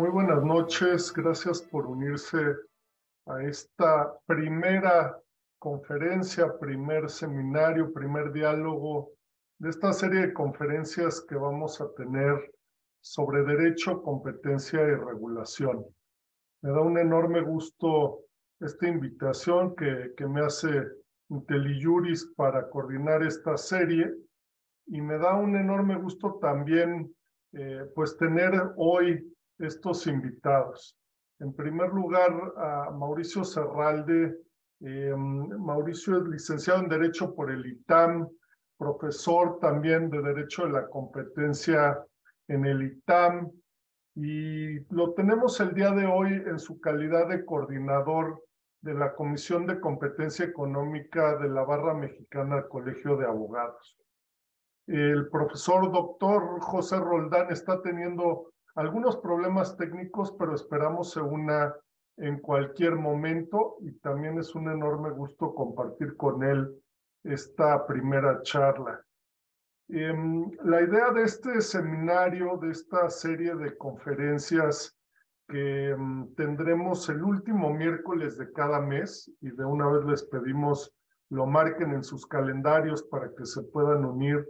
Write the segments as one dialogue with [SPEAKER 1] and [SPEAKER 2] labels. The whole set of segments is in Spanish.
[SPEAKER 1] Muy buenas noches, gracias por unirse a esta primera conferencia, primer seminario, primer diálogo de esta serie de conferencias que vamos a tener sobre derecho, competencia y regulación. Me da un enorme gusto esta invitación que, que me hace IntelliJuris para coordinar esta serie y me da un enorme gusto también eh, pues tener hoy estos invitados. En primer lugar, a Mauricio Serralde. Eh, Mauricio es licenciado en Derecho por el ITAM, profesor también de Derecho de la Competencia en el ITAM, y lo tenemos el día de hoy en su calidad de coordinador de la Comisión de Competencia Económica de la Barra Mexicana del Colegio de Abogados. El profesor doctor José Roldán está teniendo algunos problemas técnicos, pero esperamos se una en cualquier momento y también es un enorme gusto compartir con él esta primera charla. Em, la idea de este seminario, de esta serie de conferencias que em, tendremos el último miércoles de cada mes y de una vez les pedimos lo marquen en sus calendarios para que se puedan unir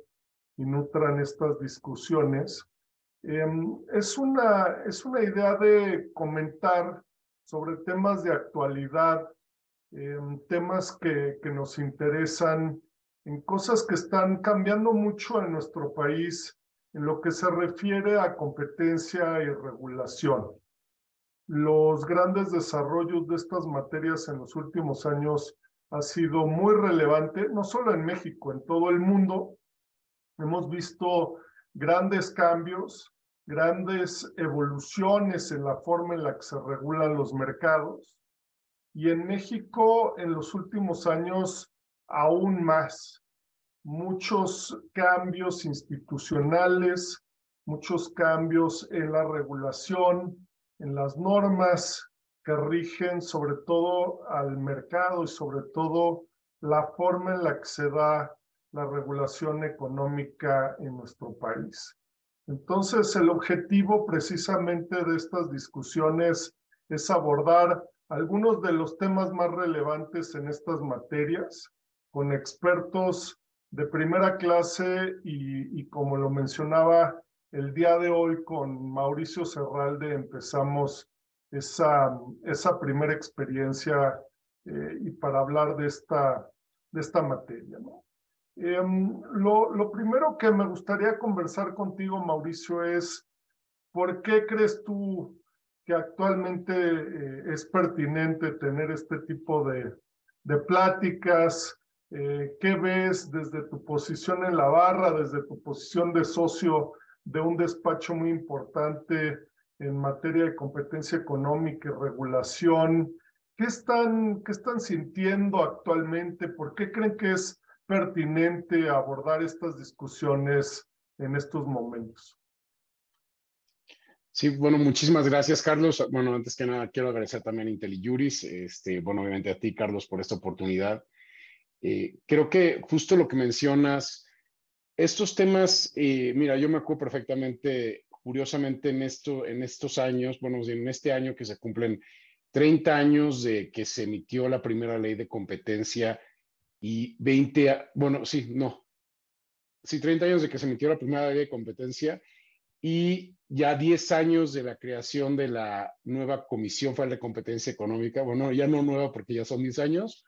[SPEAKER 1] y nutran estas discusiones, es, una, es una idea de comentar sobre temas de actualidad, em, temas que, que nos interesan, en cosas que están cambiando mucho en nuestro país en lo que se refiere a competencia y regulación. Los grandes desarrollos de estas materias en los últimos años ha sido muy relevante, no solo en México, en todo el mundo. Hemos visto grandes cambios, grandes evoluciones en la forma en la que se regulan los mercados. Y en México, en los últimos años, aún más. Muchos cambios institucionales, muchos cambios en la regulación, en las normas que rigen sobre todo al mercado y sobre todo la forma en la que se da la regulación económica en nuestro país. Entonces, el objetivo precisamente de estas discusiones es abordar algunos de los temas más relevantes en estas materias con expertos de primera clase y, como lo mencionaba el día de hoy con Mauricio Serralde empezamos esa, esa primera experiencia eh, y para hablar de esta, de esta materia. ¿no? Em, lo, lo, primero que me gustaría conversar contigo, Mauricio, es ¿por qué crees tú que actualmente eh, es pertinente tener este tipo de, de pláticas? Eh, ¿Qué ves desde tu posición en la barra, desde tu posición de socio de un despacho muy importante en materia de competencia económica y regulación? ¿Qué están, qué están sintiendo actualmente? ¿Por qué creen que es pertinente abordar estas discusiones en estos momentos.
[SPEAKER 2] Sí, bueno, muchísimas gracias, Carlos. Bueno, antes que nada, quiero agradecer también a IntelliJuris, este, bueno, obviamente a ti, Carlos, por esta oportunidad. Eh, creo que justo lo que mencionas, estos temas, eh, mira, yo me acuerdo perfectamente, curiosamente, en, esto, en estos años, bueno, en este año que se cumplen 30 años de que se emitió la primera ley de competencia y 20, bueno, sí, no, sí, 30 años de que se emitió la primera ley de competencia y ya 10 años de la creación de la nueva Comisión Federal de Competencia Económica, bueno, ya no nueva porque ya son 10 años.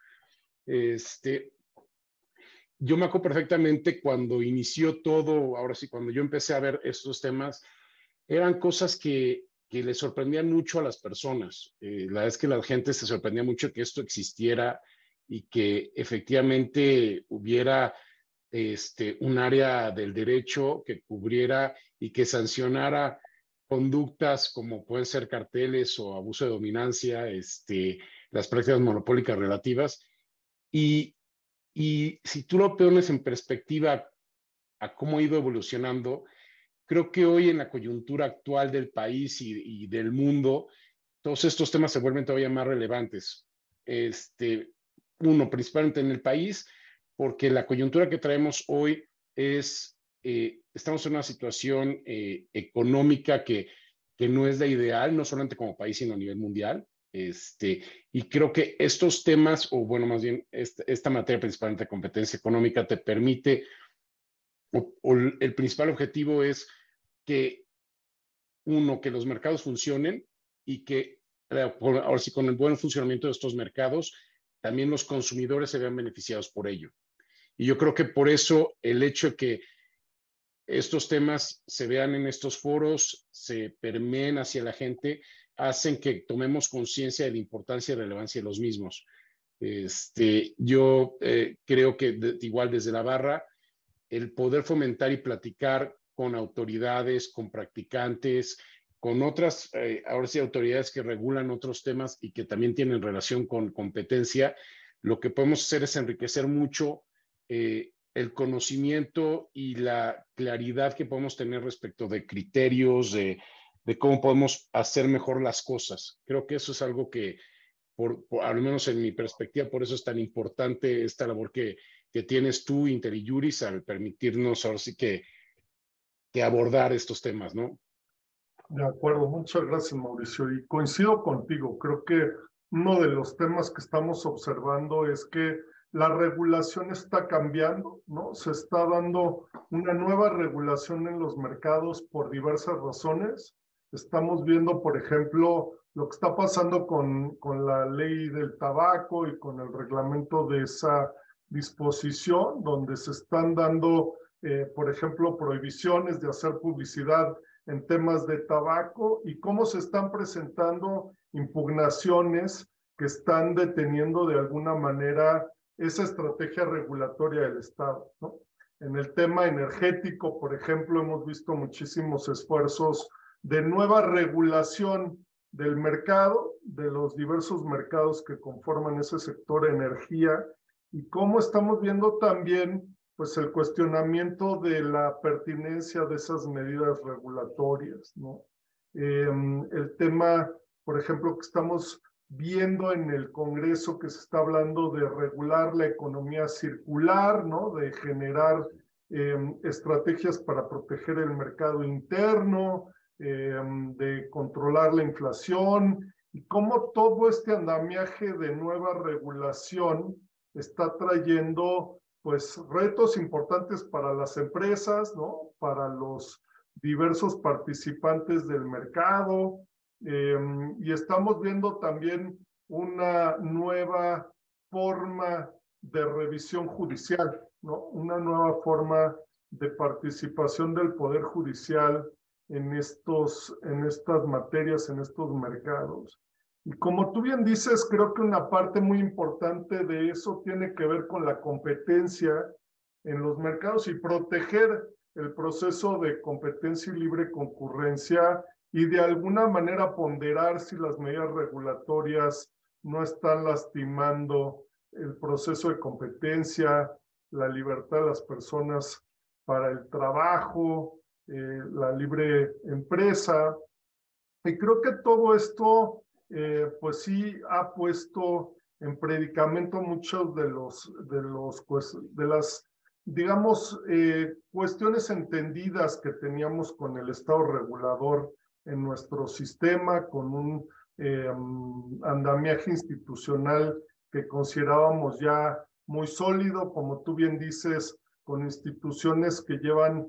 [SPEAKER 2] Este, yo me acuerdo perfectamente cuando inició todo, ahora sí, cuando yo empecé a ver estos temas, eran cosas que, que le sorprendían mucho a las personas. Eh, la verdad es que la gente se sorprendía mucho que esto existiera y que efectivamente hubiera este, un área del derecho que cubriera y que sancionara conductas como pueden ser carteles o abuso de dominancia, este, las prácticas monopólicas relativas. Y, y si tú lo pones en perspectiva a cómo ha ido evolucionando, creo que hoy en la coyuntura actual del país y, y del mundo, todos estos temas se vuelven todavía más relevantes. Este, uno, principalmente en el país, porque la coyuntura que traemos hoy es, eh, estamos en una situación eh, económica que, que no es la ideal, no solamente como país, sino a nivel mundial. Este, y creo que estos temas, o bueno, más bien esta, esta materia principalmente de competencia económica, te permite, o, o el principal objetivo es que, uno, que los mercados funcionen y que, ahora sí, con el buen funcionamiento de estos mercados, también los consumidores se vean beneficiados por ello. Y yo creo que por eso el hecho de que estos temas se vean en estos foros, se permeen hacia la gente, hacen que tomemos conciencia de la importancia y relevancia de los mismos. Este, yo eh, creo que igual desde la barra, el poder fomentar y platicar con autoridades, con practicantes, con otras, eh, ahora sí, autoridades que regulan otros temas y que también tienen relación con competencia, lo que podemos hacer es enriquecer mucho eh, el conocimiento y la claridad que podemos tener respecto de criterios, de, cómo podemos hacer mejor las cosas. Creo que eso es algo que, por, al menos en mi perspectiva, por eso es tan importante esta labor que, que tienes tú, Interijuris, al permitirnos ahora sí que, que abordar estos temas, ¿no?
[SPEAKER 1] De acuerdo, muchas gracias, Mauricio. Y coincido contigo, creo que uno de los temas que estamos observando es que la regulación está cambiando, ¿no? Se está dando una nueva regulación en los mercados por diversas razones. Estamos viendo, por ejemplo, lo que está pasando con, con la ley del tabaco y con el reglamento de esa disposición, donde se están dando, eh, por ejemplo, prohibiciones de hacer publicidad en temas de tabaco y cómo se están presentando impugnaciones que están deteniendo de alguna manera esa estrategia regulatoria del Estado. En el tema energético, por ejemplo, hemos visto muchísimos esfuerzos de nueva regulación del mercado, de los diversos mercados que conforman ese sector energía, y cómo estamos viendo también pues el cuestionamiento de la pertinencia de esas medidas regulatorias, ¿no? Eh, el tema, por ejemplo, que estamos viendo en el Congreso que se está hablando de regular la economía circular, ¿no? De generar eh, estrategias para proteger el mercado interno, eh, de controlar la inflación y cómo todo este andamiaje de nueva regulación está trayendo pues retos importantes para las empresas, ¿no? Para los diversos participantes del mercado, Em, y estamos viendo también una nueva forma de revisión judicial, ¿no? Una nueva forma de participación del Poder Judicial en, estos, en estas materias, en estos mercados. Y como tú bien dices, creo que una parte muy importante de eso tiene que ver con la competencia en los mercados y proteger el proceso de competencia y libre concurrencia y de alguna manera ponderar si las medidas regulatorias no están lastimando el proceso de competencia, la libertad de las personas para el trabajo, eh, la libre empresa. Y creo que todo esto, eh, pues sí, ha puesto en predicamento muchos de los, de los, pues, de las, digamos, eh, cuestiones entendidas que teníamos con el Estado regulador en nuestro sistema con un eh, andamiaje institucional que considerábamos ya muy sólido, como tú bien dices, con instituciones que llevan,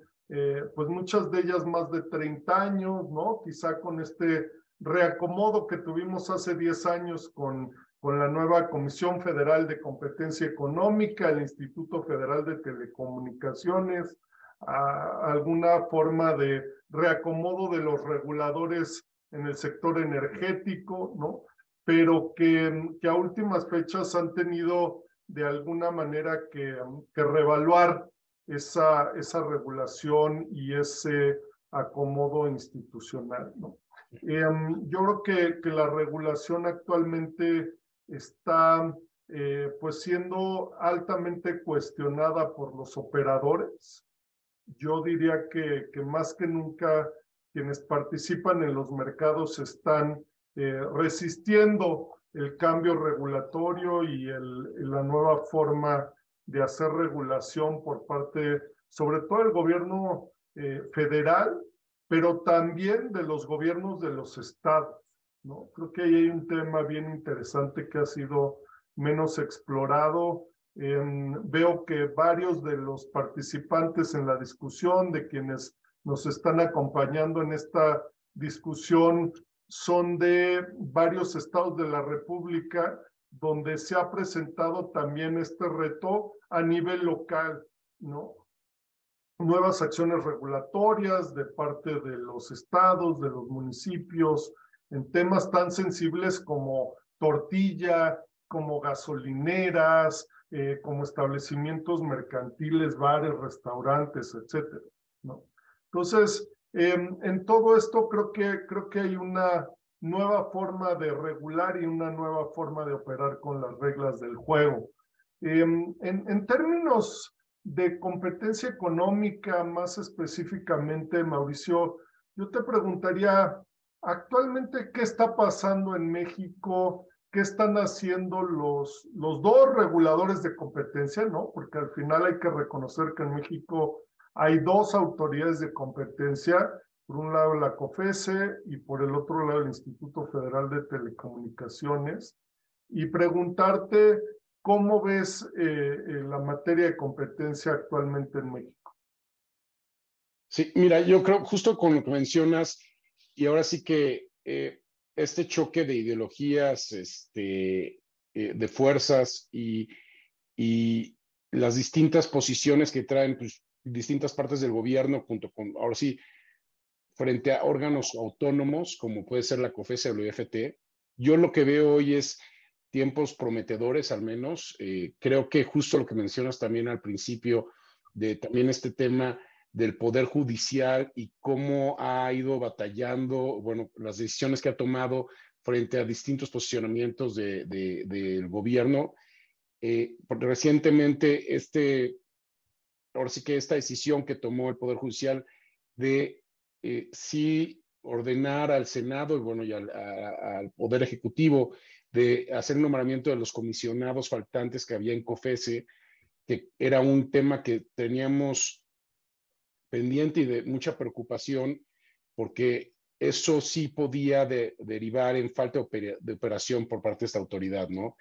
[SPEAKER 1] pues muchas de ellas más de 30 años, ¿no? Quizá con este reacomodo que tuvimos hace 10 años con, con la nueva Comisión Federal de Competencia Económica, el Instituto Federal de Telecomunicaciones, alguna forma de reacomodo de los reguladores en el sector energético, ¿no? Pero que, que a últimas fechas han tenido de alguna manera que, que revaluar esa, esa regulación y ese acomodo institucional, ¿no? Em, yo creo que, que la regulación actualmente está eh, pues siendo altamente cuestionada por los operadores, yo diría que, que más que nunca quienes participan en los mercados están eh, resistiendo el cambio regulatorio y el, la nueva forma de hacer regulación por parte, sobre todo el gobierno eh, federal, pero también de los gobiernos de los estados. ¿no? Creo que ahí hay un tema bien interesante que ha sido menos explorado. veo que varios de los participantes en la discusión, de quienes nos están acompañando en esta discusión, son de varios estados de la República donde se ha presentado también este reto a nivel local, ¿no? Nuevas acciones regulatorias de parte de los estados, de los municipios, en temas tan sensibles como tortilla, como gasolineras, eh, como establecimientos mercantiles, bares, restaurantes, etcétera. Entonces, em, en todo esto creo que, creo que hay una nueva forma de regular y una nueva forma de operar con las reglas del juego. Em, en, en términos de competencia económica, más específicamente, Mauricio, yo te preguntaría, actualmente, ¿qué está pasando en México? ¿Qué están haciendo los, los dos reguladores de competencia? ¿no? Porque al final hay que reconocer que en México hay dos autoridades de competencia por un lado la COFESE y por el otro lado el Instituto Federal de Telecomunicaciones, y preguntarte cómo ves eh, eh, la materia de competencia actualmente en México.
[SPEAKER 2] Sí, mira, yo creo justo con lo que mencionas, y ahora sí que eh, este choque de ideologías, este, de fuerzas y, y las distintas posiciones que traen pues, distintas partes del gobierno junto con, ahora sí, frente a órganos autónomos, como puede ser la COFESE o la IFT. Yo lo que veo hoy es tiempos prometedores, al menos. Eh, creo que justo lo que mencionas también al principio, de también este tema del Poder Judicial y cómo ha ido batallando, bueno, las decisiones que ha tomado frente a distintos posicionamientos de, del gobierno. Eh, recientemente, este, ahora sí que esta decisión que tomó el Poder Judicial de eh, sí ordenar al Senado y bueno, y al, Poder Ejecutivo de hacer el nombramiento de los comisionados faltantes que había en COFESE, que era un tema que teníamos pendiente y de mucha preocupación, porque eso sí podía derivar en falta de, operación por parte de esta autoridad, ¿no?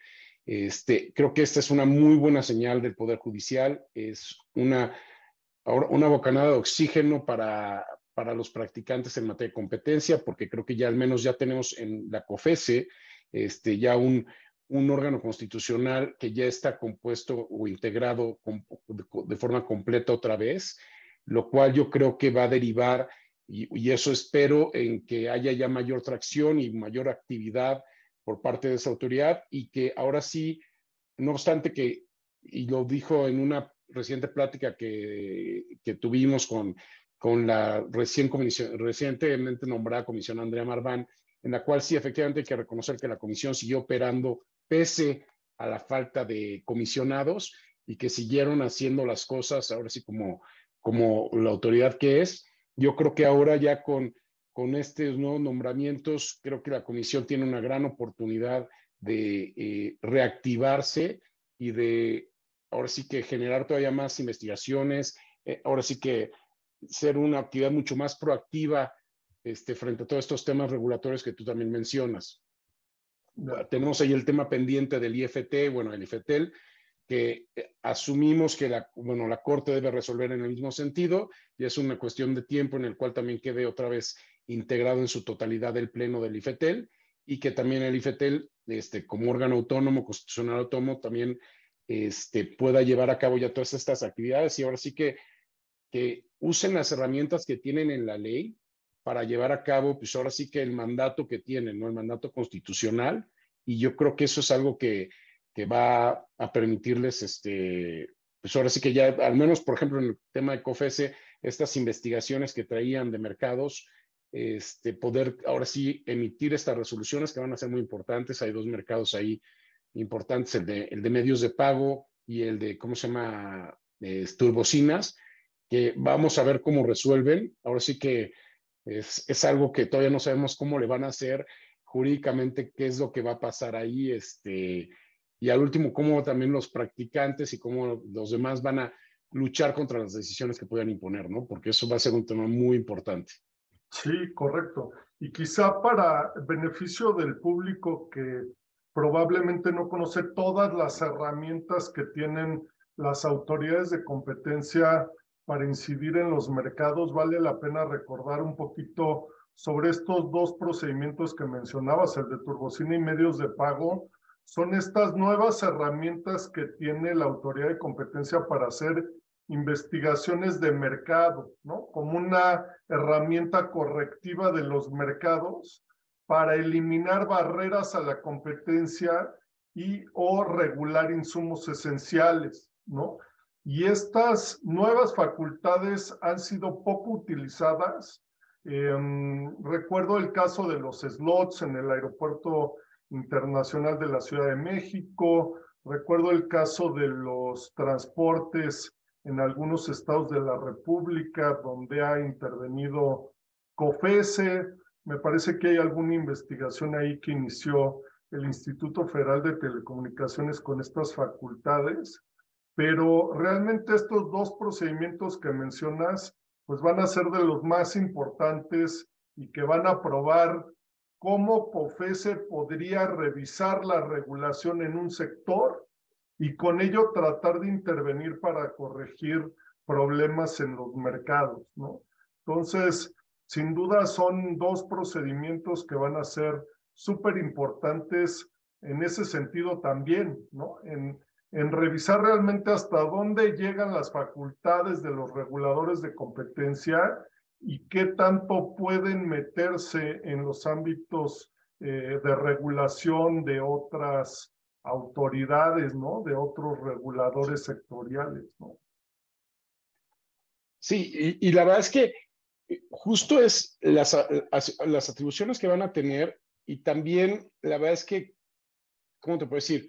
[SPEAKER 2] Este, creo que esta es una muy buena señal del Poder Judicial, es una, una bocanada de oxígeno para, para los practicantes en materia de competencia, porque creo que ya al menos ya tenemos en la COFESE este, ya un, un órgano constitucional que ya está compuesto o integrado de, forma completa otra vez, lo cual yo creo que va a derivar, y, eso espero, en que haya ya mayor tracción y mayor actividad por parte de esa autoridad y que ahora sí, no obstante que, y lo dijo en una reciente plática que, que tuvimos con con la recién recientemente nombrada comisión Andrea Marván, en la cual sí efectivamente hay que reconocer que la comisión siguió operando pese a la falta de comisionados y que siguieron haciendo las cosas ahora sí como, como la autoridad que es. Yo creo que ahora ya con, con estos nuevos nombramientos, creo que la comisión tiene una gran oportunidad de eh, reactivarse y de ahora sí que generar todavía más investigaciones, eh, ahora sí que ser una actividad mucho más proactiva este, frente a todos estos temas regulatorios que tú también mencionas. Tenemos ahí el tema pendiente del IFT, bueno, el IFTEL, que eh, asumimos que la, bueno, la Corte debe resolver en el mismo sentido y es una cuestión de tiempo en el cual también quede otra vez integrado en su totalidad el pleno del IFETEL y que también el IFETEL, este, como órgano autónomo, constitucional autónomo, también este, pueda llevar a cabo ya todas estas actividades y ahora sí que que usen las herramientas que tienen en la ley para llevar a cabo, pues ahora sí que el mandato que tienen, ¿no? El mandato constitucional. Y yo creo que eso es algo que, que va a permitirles, este, pues ahora sí que ya, al menos, por ejemplo, en el tema de COFESE, estas investigaciones que traían de mercados, este, poder ahora sí emitir estas resoluciones que van a ser muy importantes. Hay dos mercados ahí importantes, el de, el de medios de pago y el de, ¿cómo se llama? Eh, turbocinas que vamos a ver cómo resuelven. Ahora sí que es, es, algo que todavía no sabemos cómo le van a hacer jurídicamente, qué es lo que va a pasar ahí, este, y al último, cómo también los practicantes y cómo los demás van a luchar contra las decisiones que puedan imponer, ¿no? Porque eso va a ser un tema muy importante.
[SPEAKER 1] Sí, correcto. Y quizá para beneficio del público que probablemente no conoce todas las herramientas que tienen las autoridades de competencia para incidir en los mercados, vale la pena recordar un poquito sobre estos dos procedimientos que mencionabas, el de turbocina y medios de pago. Son estas nuevas herramientas que tiene la autoridad de competencia para hacer investigaciones de mercado, ¿no? Como una herramienta correctiva de los mercados para eliminar barreras a la competencia y o regular insumos esenciales, ¿no? Y estas nuevas facultades han sido poco utilizadas. Em, recuerdo el caso de los slots en el aeropuerto internacional de la Ciudad de México. Recuerdo el caso de los transportes en algunos estados de la República donde ha intervenido COFESE. Me parece que hay alguna investigación ahí que inició el Instituto Federal de Telecomunicaciones con estas facultades, pero realmente estos dos procedimientos que mencionas, pues van a ser de los más importantes y que van a probar cómo COFESE podría revisar la regulación en un sector y con ello tratar de intervenir para corregir problemas en los mercados, ¿no? Entonces, sin duda son dos procedimientos que van a ser súper importantes en ese sentido también, ¿no? En, en revisar realmente hasta dónde llegan las facultades de los reguladores de competencia y qué tanto pueden meterse en los ámbitos eh, de regulación de otras autoridades, ¿no? De otros reguladores sectoriales, ¿no?
[SPEAKER 2] Sí, y, la verdad es que eh, justo es las, las atribuciones que van a tener y también la verdad es que, ¿cómo te puedo decir?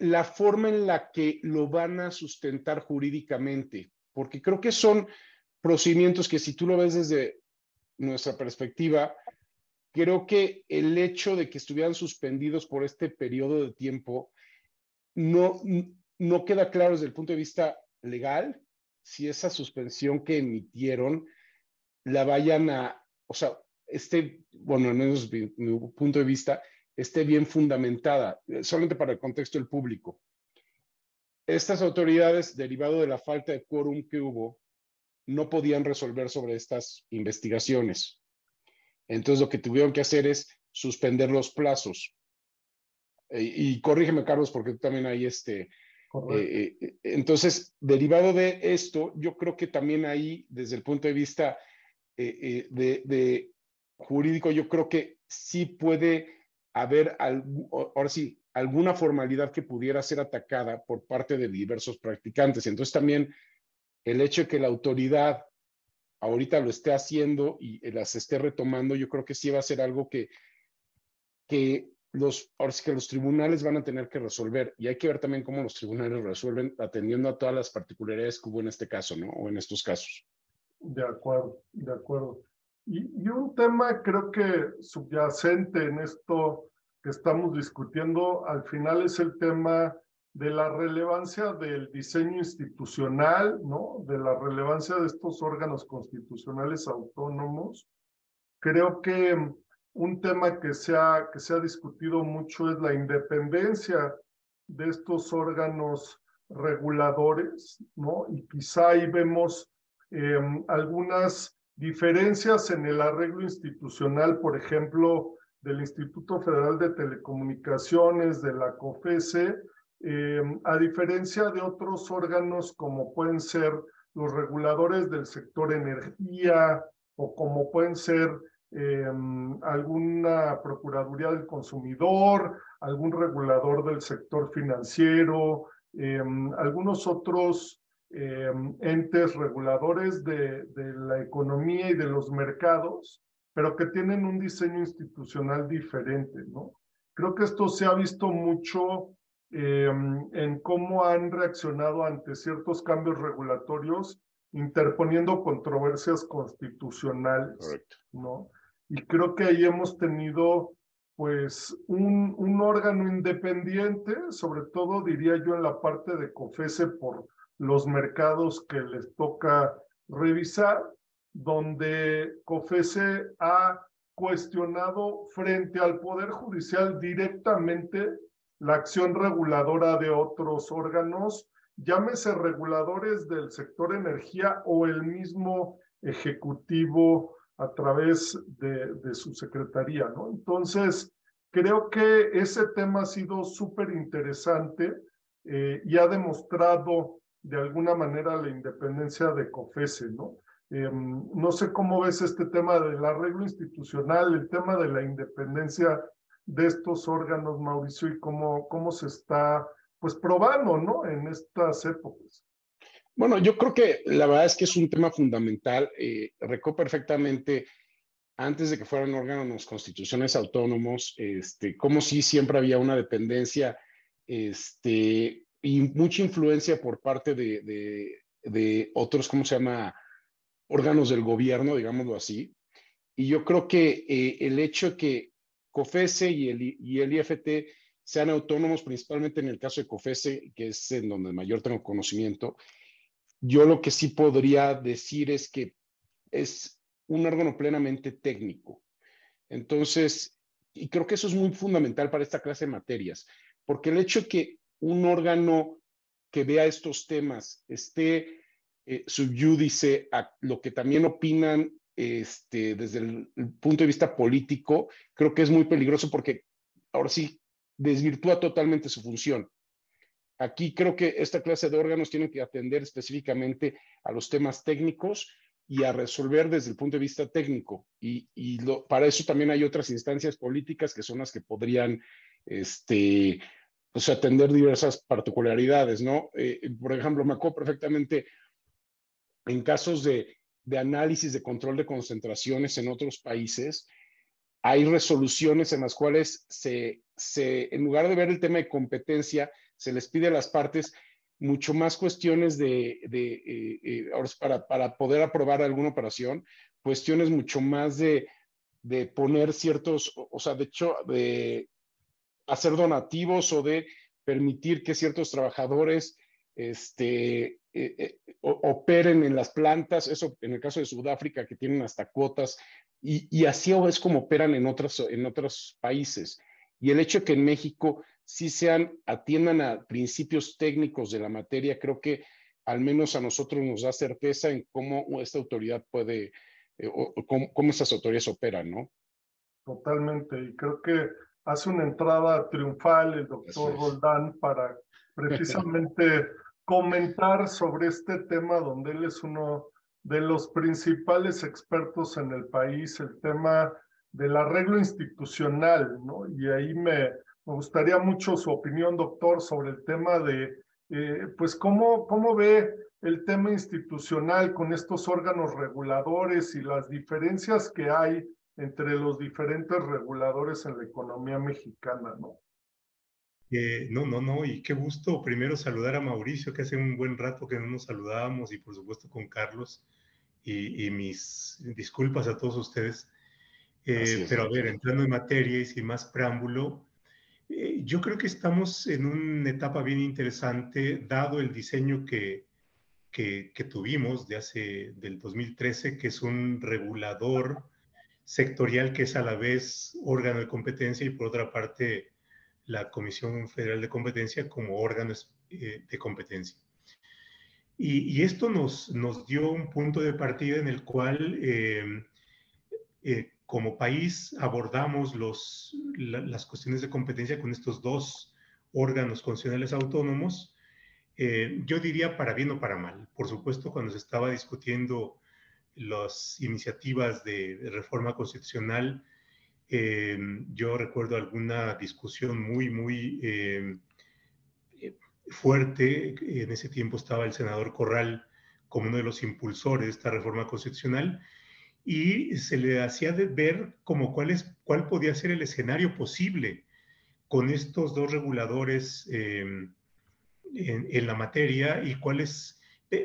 [SPEAKER 2] La forma en la que lo van a sustentar jurídicamente, porque creo que son procedimientos que si tú lo ves desde nuestra perspectiva, creo que el hecho de que estuvieran suspendidos por este periodo de tiempo no, no queda claro desde el punto de vista legal si esa suspensión que emitieron la vayan a, o sea, esté, bueno, al menos mi punto de vista, esté bien fundamentada, solamente para el contexto del público. Estas autoridades, derivado de la falta de quórum que hubo, no podían resolver sobre estas investigaciones. Entonces lo que tuvieron que hacer es suspender los plazos. Eh, y corrígeme, Carlos, porque tú también hay este... Eh, eh, entonces, derivado de esto, yo creo que también ahí, desde el punto de vista de, de, jurídico, yo creo que sí puede haber, ahora sí, alguna formalidad que pudiera ser atacada por parte de diversos practicantes. Entonces, también el hecho de que la autoridad ahorita lo esté haciendo y eh, las esté retomando, yo creo que sí va a ser algo que, que los, ahora sí que los tribunales van a tener que resolver y hay que ver también cómo los tribunales resuelven atendiendo a todas las particularidades que hubo en este caso, ¿no? O en estos casos.
[SPEAKER 1] De acuerdo, de acuerdo. Y, un tema creo que subyacente en esto que estamos discutiendo al final es el tema de la relevancia del diseño institucional, ¿no? De la relevancia de estos órganos constitucionales autónomos. Creo que un tema que se ha, que se discutido mucho es la independencia de estos órganos reguladores, ¿no? Y quizá ahí vemos em, algunas diferencias en el arreglo institucional, por ejemplo, del Instituto Federal de Telecomunicaciones, de la COFESE, eh, a diferencia de otros órganos como pueden ser los reguladores del sector energía o como pueden ser eh, alguna Procuraduría del Consumidor, algún regulador del sector financiero, eh, algunos otros entes reguladores de, de la economía y de los mercados, pero que tienen un diseño institucional diferente, ¿no? Creo que esto se ha visto mucho Em, en cómo han reaccionado ante ciertos cambios regulatorios, interponiendo controversias constitucionales, ¿no? Y creo que ahí hemos tenido, pues, un, un órgano independiente, sobre todo, diría yo, en la parte de COFESE por los mercados que les toca revisar, donde COFESE ha cuestionado frente al Poder Judicial directamente la acción reguladora de otros órganos, llámese reguladores del sector energía o el mismo Ejecutivo a través de, su secretaría, ¿no? Entonces, creo que ese tema ha sido súper interesante eh, y ha demostrado de alguna manera la independencia de COFESE, ¿no? Em, no sé cómo ves este tema del arreglo institucional, el tema de la independencia de estos órganos, Mauricio, y cómo, cómo se está pues probando, ¿no? En estas épocas.
[SPEAKER 2] Bueno, yo creo que la verdad es que es un tema fundamental. Eh, recuerdo perfectamente, antes de que fueran órganos constituciones autónomos, este, como si siempre había una dependencia este, y mucha influencia por parte de, de, de otros, ¿cómo se llama? órganos del gobierno, digámoslo así. Y yo creo que eh, el hecho de que COFESE y el, y el IFT sean autónomos, principalmente en el caso de COFESE, que es en donde mayor tengo conocimiento, yo lo que sí podría decir es que es un órgano plenamente técnico. Entonces, y creo que eso es muy fundamental para esta clase de materias, porque el hecho de que un órgano que vea estos temas esté eh, subyúdice a lo que también opinan este, desde el, punto de vista político, creo que es muy peligroso porque ahora sí desvirtúa totalmente su función. Aquí creo que esta clase de órganos tienen que atender específicamente a los temas técnicos y a resolver desde el punto de vista técnico. Y, para eso también hay otras instancias políticas que son las que podrían este, pues, atender diversas particularidades, ¿no? Eh, por ejemplo, me acuerdo perfectamente en casos de, análisis de control de concentraciones en otros países, hay resoluciones en las cuales se, se, en lugar de ver el tema de competencia, se les pide a las partes mucho más cuestiones de, de eh, eh, para, para poder aprobar alguna operación, cuestiones mucho más de, de poner ciertos, o, sea, de hecho, de hacer donativos o de permitir que ciertos trabajadores este, eh, eh, operen en las plantas, eso en el caso de Sudáfrica, que tienen hasta cuotas, y, y así es como operan en otros, en otros países. Y el hecho de que en México sí sean, atiendan a principios técnicos de la materia, creo que al menos a nosotros nos da certeza en cómo esta autoridad puede, eh, o, cómo, cómo estas autoridades operan, ¿no?
[SPEAKER 1] Totalmente, y creo que hace una entrada triunfal el doctor Roldán para precisamente comentar sobre este tema donde él es uno de los principales expertos en el país, el tema del arreglo institucional, ¿no? Y ahí me, me gustaría mucho su opinión, doctor, sobre el tema de, eh, pues, cómo, cómo ve el tema institucional con estos órganos reguladores y las diferencias que hay entre los diferentes reguladores en la economía mexicana, ¿no?
[SPEAKER 3] no, no, no, y qué gusto primero saludar a Mauricio, que hace un buen rato que no nos saludábamos, y por supuesto con Carlos, y, mis disculpas a todos ustedes. Eh, pero a ver, entrando en materia y sin más preámbulo, eh, yo creo que estamos en una etapa bien interesante, dado el diseño que, que, que tuvimos de hace, del 2013, que es un regulador sectorial que es a la vez órgano de competencia y por otra parte la Comisión Federal de Competencia como órganos eh, de competencia. Y, esto nos, nos dio un punto de partida en el cual, eh, eh, como país, abordamos los, las cuestiones de competencia con estos dos órganos constitucionales autónomos. yo diría para bien o para mal. Por supuesto, cuando se estaba discutiendo las iniciativas de reforma constitucional, Em, yo recuerdo alguna discusión muy, muy em, eh, fuerte. En ese tiempo estaba el senador Corral como uno de los impulsores de esta reforma constitucional y se le hacía ver como cuál, es, cuál podía ser el escenario posible con estos dos reguladores en, en, la materia y cuáles,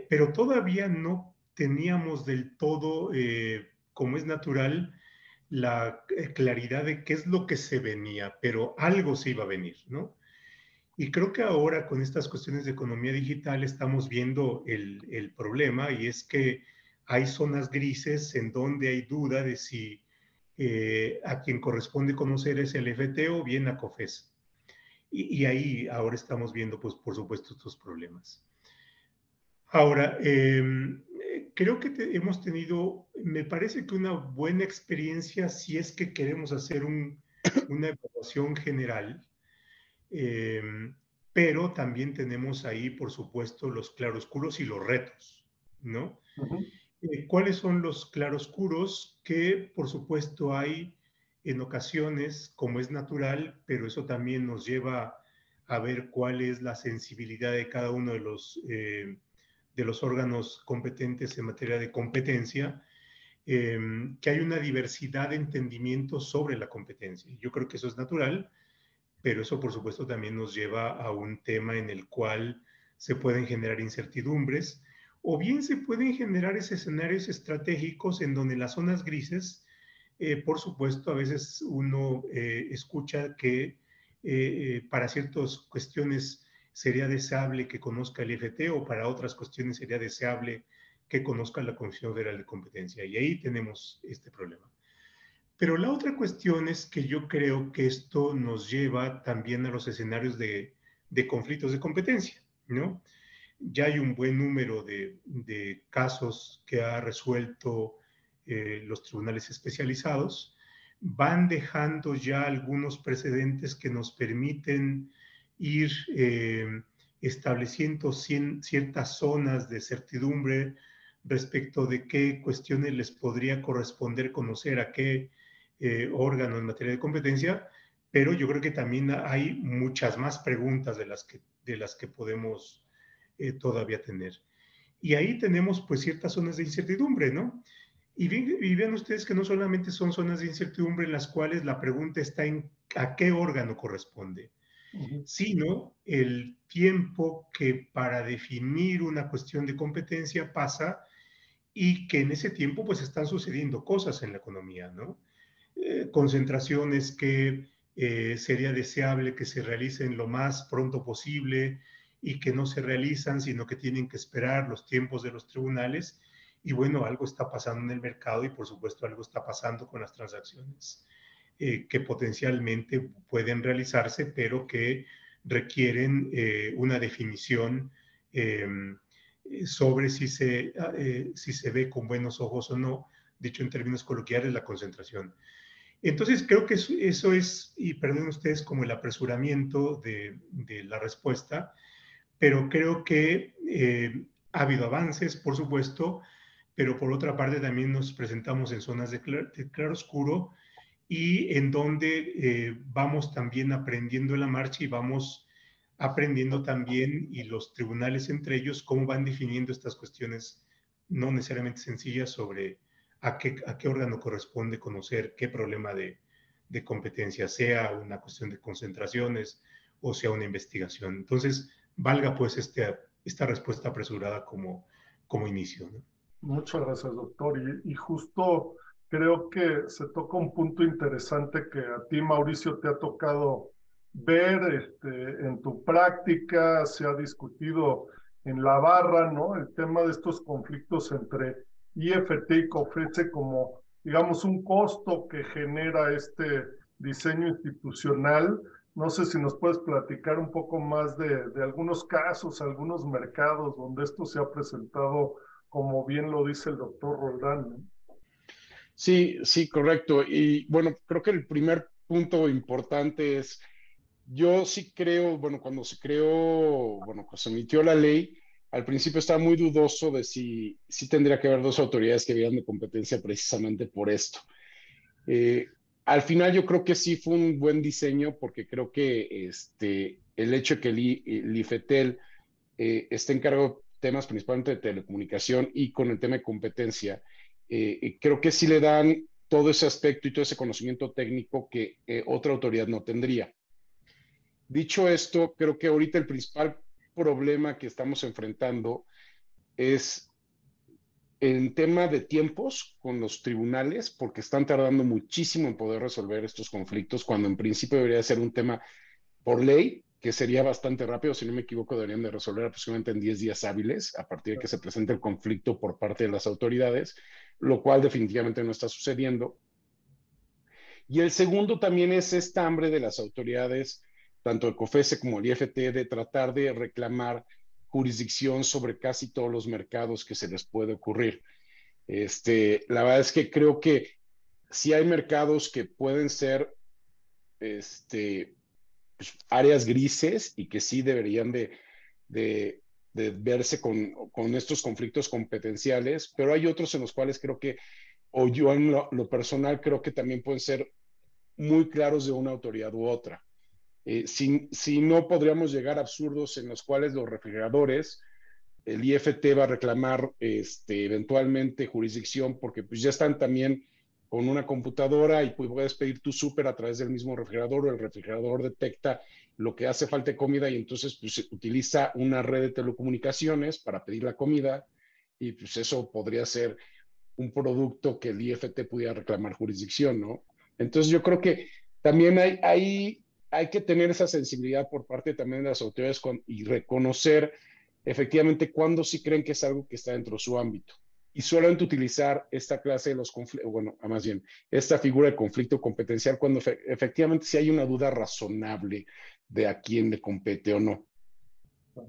[SPEAKER 3] pero todavía no teníamos del todo, eh, como es natural, la eh, claridad de qué es lo que se venía, pero algo se iba a venir, ¿no? Y creo que ahora con estas cuestiones de economía digital estamos viendo el, problema y es que hay zonas grises en donde hay duda de si eh, a quien corresponde conocer es el FT o bien a COFES. Y, ahí ahora estamos viendo, pues, por supuesto, estos problemas. Ahora, em, creo que hemos tenido, me parece que una buena experiencia si es que queremos hacer una evaluación general, em, pero también tenemos ahí, por supuesto, los claroscuros y los retos, ¿no? Eh, ¿Cuáles son los claroscuros? Que, por supuesto, hay en ocasiones, como es natural, pero eso también nos lleva a ver cuál es la sensibilidad de cada uno de los, eh, de los órganos competentes en materia de competencia, em, que hay una diversidad de entendimientos sobre la competencia. Yo creo que eso es natural, pero eso por supuesto también nos lleva a un tema en el cual se pueden generar incertidumbres o bien se pueden generar esos escenarios estratégicos en donde las zonas grises eh, por supuesto, a veces uno eh, escucha que eh, para ciertas cuestiones sería deseable que conozca el IFT o para otras cuestiones sería deseable que conozca la Comisión Federal de Competencia. Y ahí tenemos este problema. Pero la otra cuestión es que yo creo que esto nos lleva también a los escenarios de, conflictos de competencia, ¿no? Ya hay un buen número de, de casos que ha resuelto eh, los tribunales especializados, van dejando ya algunos precedentes que nos permiten ir eh, estableciendo ciertas zonas de certidumbre respecto de qué cuestiones les podría corresponder conocer a qué eh, órgano en materia de competencia, pero yo creo que también hay muchas más preguntas de las que, de las que podemos todavía tener. Y ahí tenemos pues ciertas zonas de incertidumbre, ¿no? Y, vean ustedes que no solamente son zonas de incertidumbre en las cuales la pregunta está en a qué órgano corresponde, sino el tiempo que para definir una cuestión de competencia pasa y que en ese tiempo pues están sucediendo cosas en la economía, ¿no? Eh, concentraciones que eh, sería deseable que se realicen lo más pronto posible y que no se realizan, sino que tienen que esperar los tiempos de los tribunales y bueno, algo está pasando en el mercado y por supuesto algo está pasando con las transacciones eh, que potencialmente pueden realizarse, pero que requieren eh, una definición em, sobre si se, eh, si se ve con buenos ojos o no, dicho en términos coloquiales, la concentración. Entonces, creo que eso, es, y perdonen ustedes, como el apresuramiento de, de la respuesta, pero creo que ha habido avances, por supuesto, pero por otra parte también nos presentamos en zonas de, claroscuro y en donde eh, vamos también aprendiendo la marcha y vamos aprendiendo también, y los tribunales entre ellos, cómo van definiendo estas cuestiones no necesariamente sencillas sobre a qué, a qué órgano corresponde conocer qué problema de, de competencia, sea una cuestión de concentraciones o sea una investigación. Entonces, valga pues este, esta respuesta apresurada como, como inicio.
[SPEAKER 1] Muchas gracias, doctor. Y, justo creo que se toca un punto interesante que a ti, Mauricio, te ha tocado ver este, en tu práctica, se ha discutido en la barra, ¿no? El tema de estos conflictos entre IFT y COFESE como, digamos, un costo que genera este diseño institucional. No sé si nos puedes platicar un poco más de, de algunos casos, algunos mercados donde esto se ha presentado como bien lo dice el doctor Roldán.
[SPEAKER 2] Sí, sí, correcto. Y bueno, creo que el primer punto importante es, yo sí creo, bueno, cuando se creó, bueno, cuando se emitió la ley, al principio estaba muy dudoso de si, si tendría que haber dos autoridades que vieran de competencia precisamente por esto. Eh, al final yo creo que sí fue un buen diseño porque creo que este, el hecho de que el, IFETEL eh, esté encargado temas principalmente de telecomunicación y con el tema de competencia, eh, creo que sí le dan todo ese aspecto y todo ese conocimiento técnico que eh, otra autoridad no tendría. Dicho esto, creo que ahorita el principal problema que estamos enfrentando es el tema de tiempos con los tribunales, porque están tardando muchísimo en poder resolver estos conflictos, cuando en principio debería ser un tema por ley que sería bastante rápido, si no me equivoco, deberían de resolver aproximadamente en 10 días hábiles a partir de que se presente el conflicto por parte de las autoridades, lo cual definitivamente no está sucediendo. Y el segundo también es esta hambre de las autoridades, tanto el COFESE como el IFT, de tratar de reclamar jurisdicción sobre casi todos los mercados que se les puede ocurrir. Este, la verdad es que creo que si hay mercados que pueden ser este, pues, áreas grises y que sí deberían de, de, verse con, con, estos conflictos competenciales, pero hay otros en los cuales creo que, o yo en lo, personal creo que también pueden ser muy claros de una autoridad u otra. Eh, si, si, no podríamos llegar a absurdos en los cuales los refrigeradores, el IFT va a reclamar este, eventualmente jurisdicción porque pues ya están también con una computadora y pues, puedes pedir tu súper a través del mismo refrigerador o el refrigerador detecta lo que hace falta de comida y entonces pues utiliza una red de telecomunicaciones para pedir la comida y pues eso podría ser un producto que el IFT pudiera reclamar jurisdicción, ¿no? Entonces yo creo que también hay, hay, hay que tener esa sensibilidad por parte también de las autoridades y reconocer efectivamente cuándo sí creen que es algo que está dentro de su ámbito y solamente utilizar esta clase de los conflictos, bueno, más bien, esta figura de conflicto competencial cuando efectivamente si hay una duda razonable de a quién le compete o no.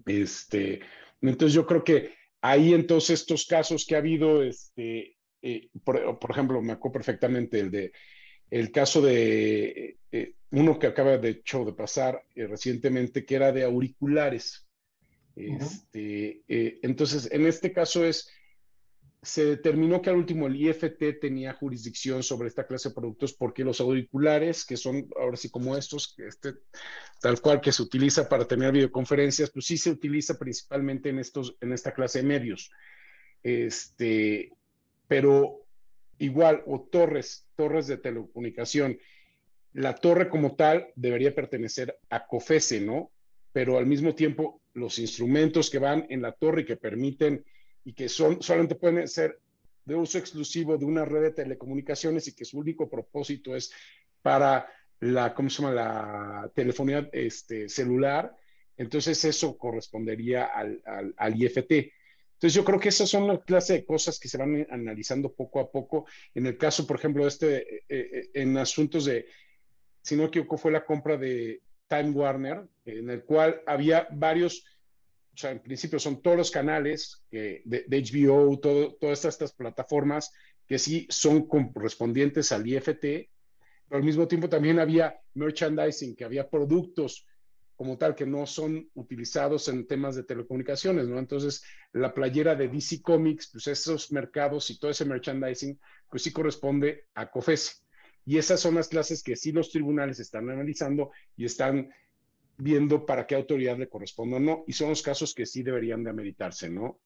[SPEAKER 2] Este, entonces yo creo que ahí entonces estos casos que ha habido, este, eh, por, ejemplo, me acuerdo perfectamente el de el caso de eh, uno que acaba de hecho de pasar eh, recientemente, que era de auriculares. Este, entonces, en este caso es se determinó que al último el IFT tenía jurisdicción sobre esta clase de productos porque los auriculares, que son ahora sí como estos, este, tal cual que se utiliza para tener videoconferencias, pues sí se utiliza principalmente en, estos, en esta clase de medios. Este, pero igual, o torres, torres de telecomunicación. La torre como tal debería pertenecer a COFESE, ¿no? Pero al mismo tiempo, los instrumentos que van en la torre y que permiten y que son, solamente pueden ser de uso exclusivo de una red de telecomunicaciones y que su único propósito es para la, ¿cómo se llama? La telefonía este, celular, entonces eso correspondería al, al, IFT. Entonces yo creo que esas son la clase de cosas que se van analizando poco a poco. En el caso, por ejemplo, este, eh, eh, en asuntos de, si no me equivoco, fue la compra de Time Warner, en el cual había varios o sea, en principio son todos los canales de, HBO, todas estas, plataformas que sí son correspondientes al IFT, pero al mismo tiempo también había merchandising, que había productos como tal que no son utilizados en temas de telecomunicaciones, ¿no? Entonces, la playera de DC Comics, pues esos mercados y todo ese merchandising, pues sí corresponde a COFESE. Y esas son las clases que sí los tribunales están analizando y están viendo para qué autoridad le corresponde o no, y son los casos que sí deberían de ameritarse, ¿no?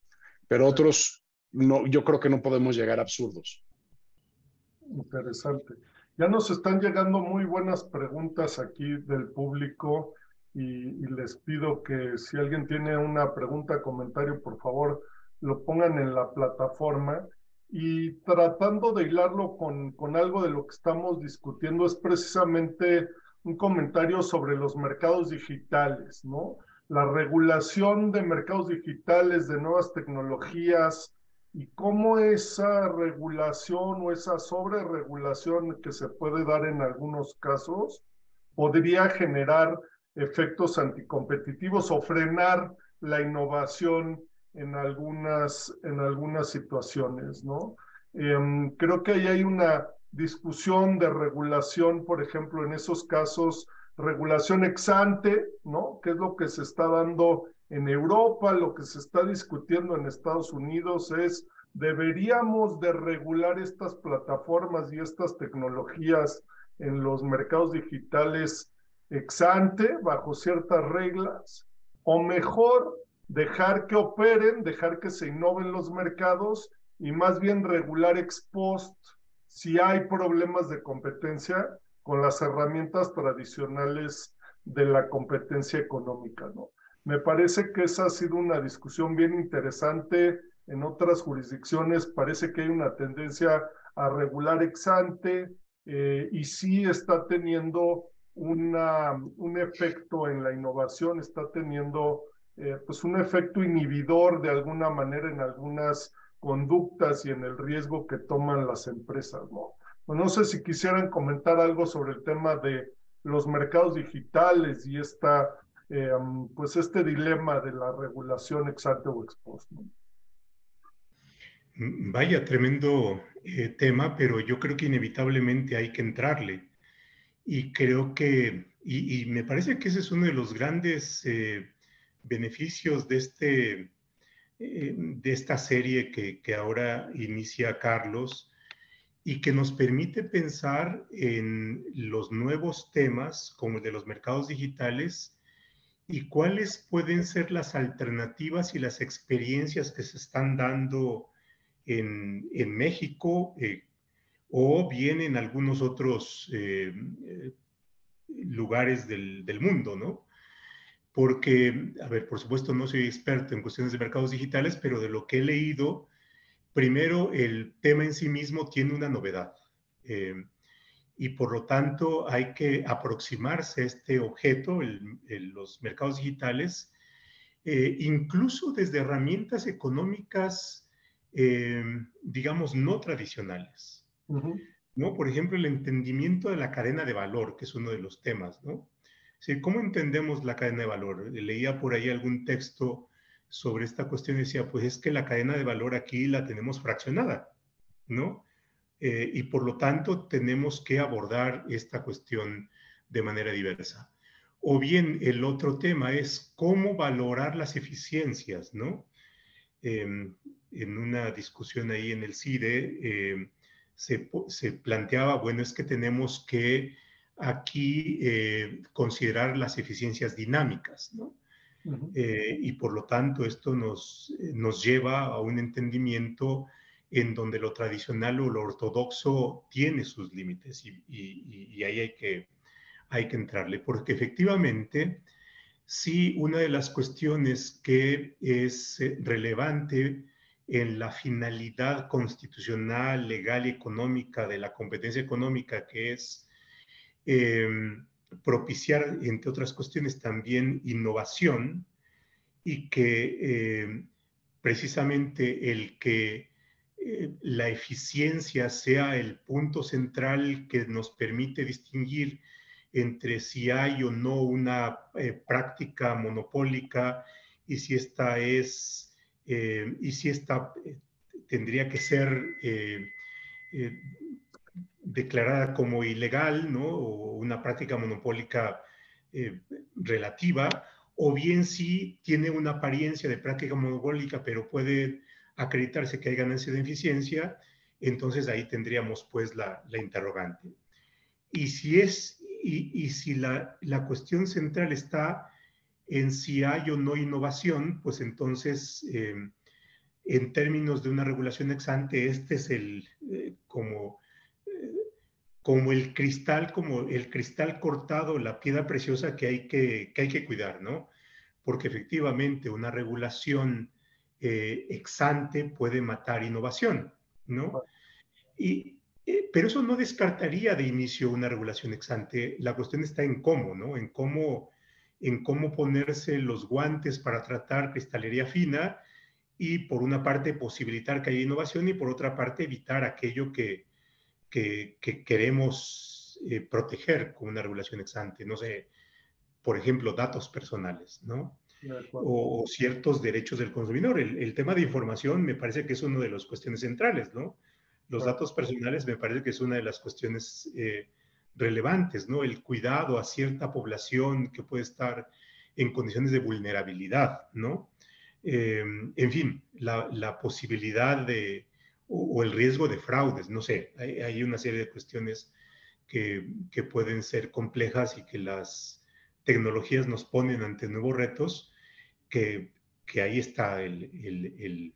[SPEAKER 2] Pero otros, no, yo creo que no podemos llegar a absurdos.
[SPEAKER 1] Interesante. Ya nos están llegando muy buenas preguntas aquí del público y, les pido que si alguien tiene una pregunta, comentario, por favor, lo pongan en la plataforma. Y tratando de hilarlo con, con algo de lo que estamos discutiendo, es precisamente un comentario sobre los mercados digitales, ¿no? La regulación de mercados digitales, de nuevas tecnologías y cómo esa regulación o esa sobreregulación que se puede dar en algunos casos podría generar efectos anticompetitivos o frenar la innovación en algunas, en algunas situaciones, ¿no? Em, creo que ahí hay una discusión de regulación, por ejemplo, en esos casos, regulación ex ante, ¿no? Que es lo que se está dando en Europa, lo que se está discutiendo en Estados Unidos es, deberíamos de regular estas plataformas y estas tecnologías en los mercados digitales ex ante, bajo ciertas reglas, o mejor dejar que operen, dejar que se innoven los mercados y más bien regular ex post, si hay problemas de competencia con las herramientas tradicionales de la competencia económica, ¿no? Me parece que esa ha sido una discusión bien interesante. En otras jurisdicciones parece que hay una tendencia a regular ex ante eh, y sí está teniendo una, un efecto en la innovación, está teniendo eh, pues un efecto inhibidor de alguna manera en algunas conductas y en el riesgo que toman las empresas, ¿no? Pues no sé si quisieran comentar algo sobre el tema de los mercados digitales y esta, eh, pues este dilema de la regulación ex ante o ex post.
[SPEAKER 3] Mm, vaya, tremendo eh, tema, pero yo creo que inevitablemente hay que entrarle. Y creo que, y, me parece que ese es uno de los grandes eh, beneficios de, este, de esta serie que, que ahora inicia Carlos, y que nos permite pensar en los nuevos temas como el de los mercados digitales y cuáles pueden ser las alternativas y las experiencias que se están dando en, en México eh, o bien en algunos otros eh, eh, lugares del, del, mundo, ¿no? Porque, a ver, por supuesto no soy experto en cuestiones de mercados digitales, pero de lo que he leído, Primero, el tema en sí mismo tiene una novedad eh, y por lo tanto hay que aproximarse a este objeto, los mercados digitales, eh, incluso desde herramientas económicas, eh, digamos, no tradicionales. ¿no? Por ejemplo, el entendimiento de la cadena de valor, que es uno de los temas, ¿no? ¿Cómo entendemos la cadena de valor? Leía por ahí algún texto sobre esta cuestión decía, pues es que la cadena de valor aquí la tenemos fraccionada, ¿no? Eh, y por lo tanto tenemos que abordar esta cuestión de manera diversa. O bien el otro tema es cómo valorar las eficiencias, ¿no? Em, en una discusión ahí en el CIDE em, se, se, planteaba, bueno, es que tenemos que aquí eh, considerar las eficiencias dinámicas, ¿no? Eh, y por lo tanto esto nos, eh, nos lleva a un entendimiento en donde lo tradicional o lo ortodoxo tiene sus límites y, y, ahí hay que, hay que entrarle, porque efectivamente, sí, una de las cuestiones que es relevante en la finalidad constitucional, legal y económica de la competencia económica, que es em, propiciar, entre otras cuestiones, también innovación y que eh, precisamente el que eh, la eficiencia sea el punto central que nos permite distinguir entre si hay o no una eh, práctica monopólica y si esta es, y si esta tendría que ser declarada como ilegal, ¿no? O una práctica monopólica eh, relativa, o bien si tiene una apariencia de práctica monopólica, pero puede acreditarse que hay ganancia de eficiencia, entonces ahí tendríamos pues la, interrogante. Y si es, y, si la, la, cuestión central está en si hay o no innovación, pues entonces, eh, en términos de una regulación ex ante, este es el, eh, como como el cristal, como el cristal cortado, la piedra preciosa que hay que, que hay que cuidar, ¿no? Porque efectivamente una regulación eh, exante puede matar innovación, ¿no? Y, eh, pero eso no descartaría de inicio una regulación exante. La cuestión está en cómo, ¿no? En cómo, en cómo ponerse los guantes para tratar cristalería fina y por una parte posibilitar que haya innovación y por otra parte evitar aquello que, que, queremos eh, proteger con una regulación ex ante, no sé, por ejemplo, datos personales, ¿no? O, ciertos derechos del consumidor. El, tema de información me parece que es una de las cuestiones centrales, ¿no? Los datos personales me parece que es una de las cuestiones eh, relevantes, ¿no? El cuidado a cierta población que puede estar en condiciones de vulnerabilidad, ¿no? Eh, en fin, la, la posibilidad de, o, el riesgo de fraudes, no sé, hay, una serie de cuestiones que, que, pueden ser complejas y que las tecnologías nos ponen ante nuevos retos, que, que ahí está el, el,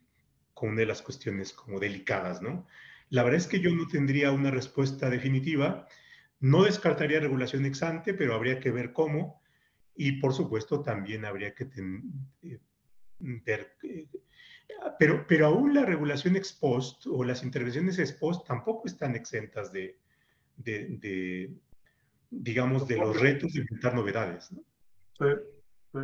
[SPEAKER 3] con una de las cuestiones como delicadas, ¿no? La verdad es que yo no tendría una respuesta definitiva, no descartaría regulación ex ante, pero habría que ver cómo, y por supuesto también habría que eh, ver eh, pero, pero aún la regulación ex post o las intervenciones ex post tampoco están exentas de, de, digamos, de los retos de inventar novedades. ¿no?
[SPEAKER 1] Sí, sí.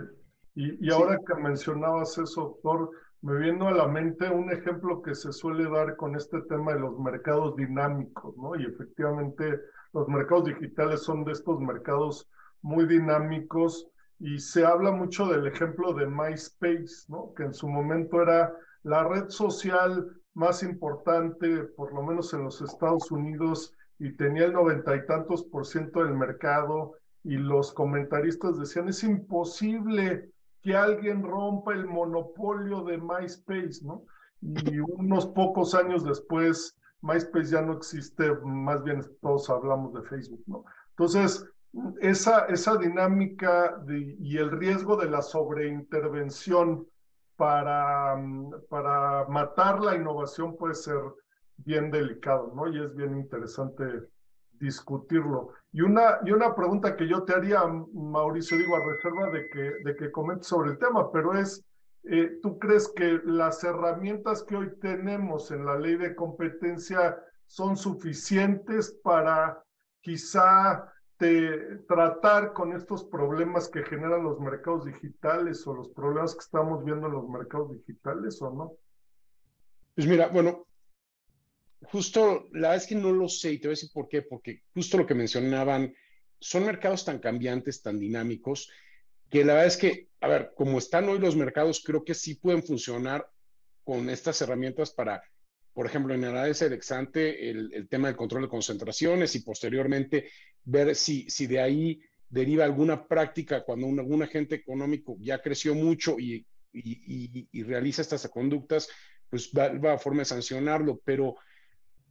[SPEAKER 1] Y, y ahora que mencionabas eso, doctor, me viene a la mente un ejemplo que se suele dar con este tema de los mercados dinámicos, ¿no? Y efectivamente los mercados digitales son de estos mercados muy dinámicos y se habla mucho del ejemplo de MySpace, ¿no? Que en su momento era la red social más importante, por lo menos en los Estados Unidos, y tenía el noventa y tantos por ciento del mercado, y los comentaristas decían, es imposible que alguien rompa el monopolio de MySpace, ¿no? Y unos pocos años después, MySpace ya no existe, más bien todos hablamos de Facebook, ¿no? Entonces, esa, esa dinámica de, y el riesgo de la sobreintervención para, para matar la innovación puede ser bien delicado, ¿no? Y es bien interesante discutirlo. Y una, y una pregunta que yo te haría, Mauricio, digo, a reserva de que, de que comentes sobre el tema, pero es, eh, ¿tú crees que las herramientas que hoy tenemos en la ley de competencia son suficientes para quizá tratar con estos problemas que generan los mercados digitales o los problemas que estamos viendo en los mercados digitales o no?
[SPEAKER 2] Pues mira, bueno, justo la verdad es que no lo sé y te voy a decir por qué, porque justo lo que mencionaban, son mercados tan cambiantes, tan dinámicos, que la verdad es que, a ver, como están hoy los mercados, creo que sí pueden funcionar con estas herramientas para, por ejemplo, en análisis de exante, el, el tema del control de concentraciones y posteriormente ver si, si de ahí deriva alguna práctica cuando un, algún agente económico ya creció mucho y, y, realiza estas conductas, pues va, a forma de sancionarlo, pero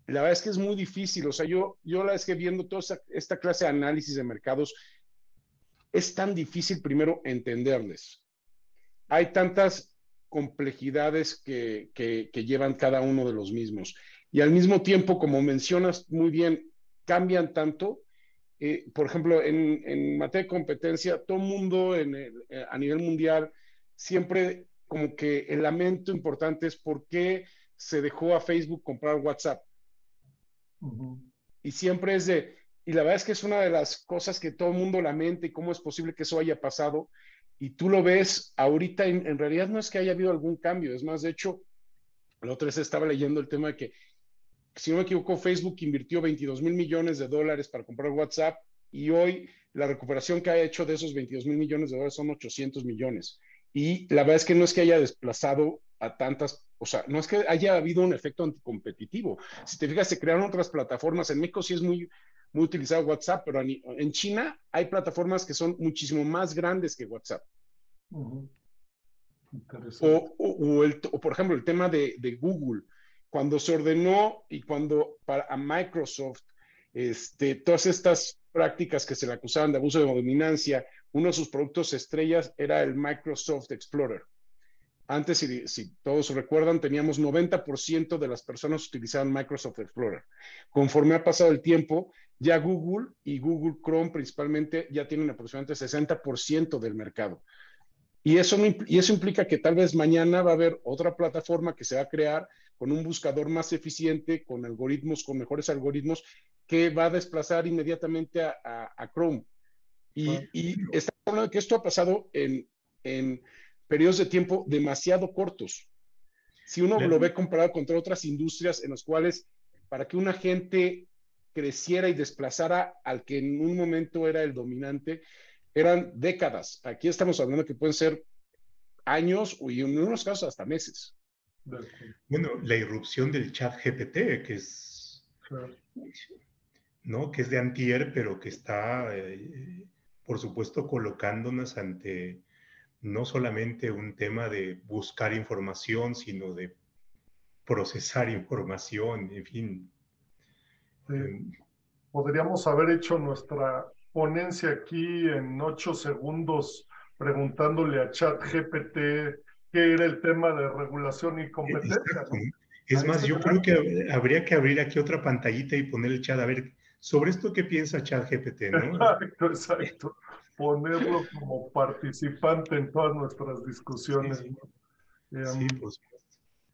[SPEAKER 2] la verdad es que es muy difícil. O sea, yo, yo la es que viendo toda esta, clase de análisis de mercados, es tan difícil primero entenderles. Hay tantas complejidades que, que, llevan cada uno de los mismos. Y al mismo tiempo, como mencionas muy bien, cambian tanto. Eh, por ejemplo, en, en, materia de competencia, todo el mundo en el, eh, a nivel mundial siempre como que el lamento importante es por qué se dejó a Facebook comprar WhatsApp. Y siempre es de, y la verdad es que es una de las cosas que todo el mundo lamenta y cómo es posible que eso haya pasado. Y tú lo ves ahorita, en, en realidad no es que haya habido algún cambio, es más, de hecho, la otra vez estaba leyendo el tema de que, si no me equivoco, Facebook invirtió 22 mil millones de dólares para comprar WhatsApp y hoy la recuperación que ha hecho de esos 22 mil millones de dólares son 800 millones. Y la verdad es que no es que haya desplazado a tantas o sea, no es que haya habido un efecto anticompetitivo. Si te fijas, se crearon otras plataformas. En México sí es muy, muy utilizado WhatsApp, pero en China hay plataformas que son muchísimo más grandes que WhatsApp. Uh -huh. o, o, el, o, por ejemplo, el tema de, de, Google. Cuando se ordenó y cuando para a Microsoft, este, todas estas prácticas que se le acusaban de abuso de dominancia, uno de sus productos estrellas era el Microsoft Explorer. Antes, si, si, todos recuerdan, teníamos 90% de las personas utilizaban Microsoft Explorer. Conforme ha pasado el tiempo, ya Google y Google Chrome principalmente ya tienen aproximadamente 60% del mercado. Y eso, y eso implica que tal vez mañana va a haber otra plataforma que se va a crear con un buscador más eficiente, con algoritmos, con mejores algoritmos, que va a desplazar inmediatamente a, a, a Chrome. Y, y estamos hablando de que esto ha pasado en, en periodos de tiempo demasiado cortos. Si uno lo ve comparado contra otras industrias en las cuales para que una gente creciera y desplazara al que en un momento era el dominante, eran décadas. Aquí estamos hablando que pueden ser años y en unos casos hasta meses.
[SPEAKER 3] Bueno, la irrupción del chat GPT, que es, claro. ¿no? que es de antier, pero que está, eh, por supuesto, colocándonos ante no solamente un tema de buscar información, sino de procesar información, en fin.
[SPEAKER 1] Sí. Podríamos haber hecho nuestra ponencia aquí en ocho segundos preguntándole a Chat Qué era el tema de regulación y competencia. ¿no?
[SPEAKER 3] Es más, yo creo que habría que abrir aquí otra pantallita y poner el chat a ver sobre esto qué piensa Chat GPT, ¿no?
[SPEAKER 1] Exacto, exacto ponerlo como participante en todas nuestras discusiones. Sí,
[SPEAKER 3] sí. Um, sí, pues.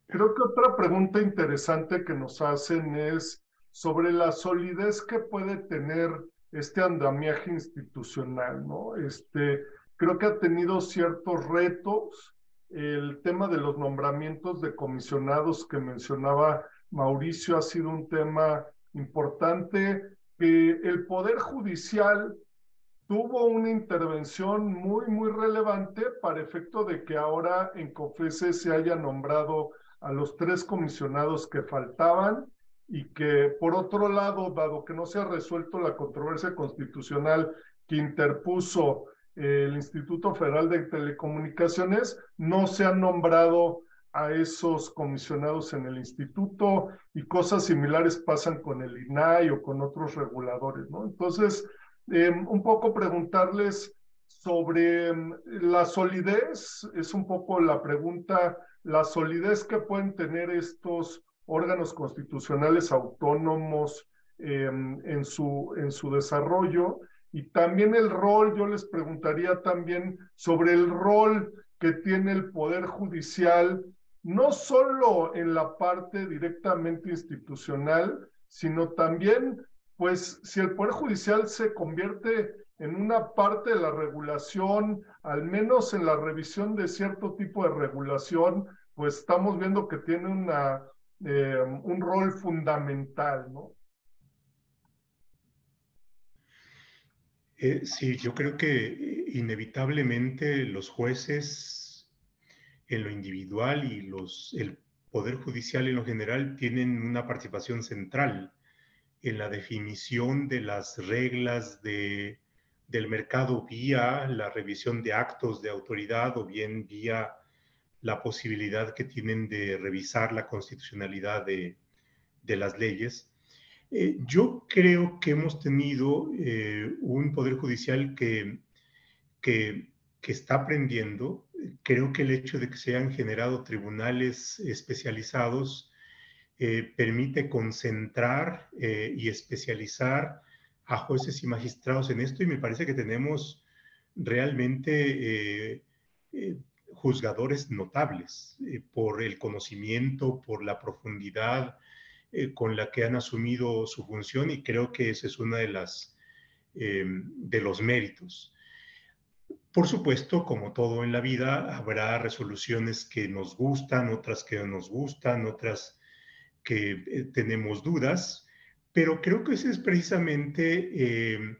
[SPEAKER 1] Creo que otra pregunta interesante que nos hacen es sobre la solidez que puede tener este andamiaje institucional, ¿no? Este, creo que ha tenido ciertos retos. El tema de los nombramientos de comisionados que mencionaba Mauricio ha sido un tema importante. que el Poder Judicial tuvo una intervención muy, muy relevante para efecto de que ahora en COFESE se haya nombrado a los tres comisionados que faltaban y que, por otro lado, dado que no se ha resuelto la controversia constitucional que interpuso el Instituto Federal de Telecomunicaciones, no se han nombrado a esos comisionados en el instituto y cosas similares pasan con el INAI o con otros reguladores, ¿no? Entonces, Em, un poco preguntarles sobre em, la solidez, es un poco la pregunta, la solidez que pueden tener estos órganos constitucionales autónomos em, en, su, en su desarrollo y también el rol, yo les preguntaría también sobre el rol que tiene el Poder Judicial, no solo en la parte directamente institucional, sino también pues si el Poder Judicial se convierte en una parte de la regulación, al menos en la revisión de cierto tipo de regulación, pues estamos viendo que tiene una, eh, un rol fundamental, ¿no?
[SPEAKER 3] Eh, sí, yo creo que inevitablemente los jueces en lo individual y los, el Poder Judicial en lo general tienen una participación central en la definición de las reglas de, del mercado vía la revisión de actos de autoridad o bien vía la posibilidad que tienen de revisar la constitucionalidad de, de las leyes. Eh, yo creo que hemos tenido eh, un poder judicial que, que, está aprendiendo. Creo que el hecho de que se hayan generado tribunales especializados eh, permite concentrar y especializar a jueces y magistrados en esto y me parece que tenemos realmente juzgadores notables por el conocimiento, por la profundidad con la que han asumido su función y creo que ese es uno de, las, de los méritos. Por supuesto, como todo en la vida, habrá resoluciones que nos gustan, otras que no nos gustan, otras que eh, tenemos dudas, pero creo que ese es precisamente eh,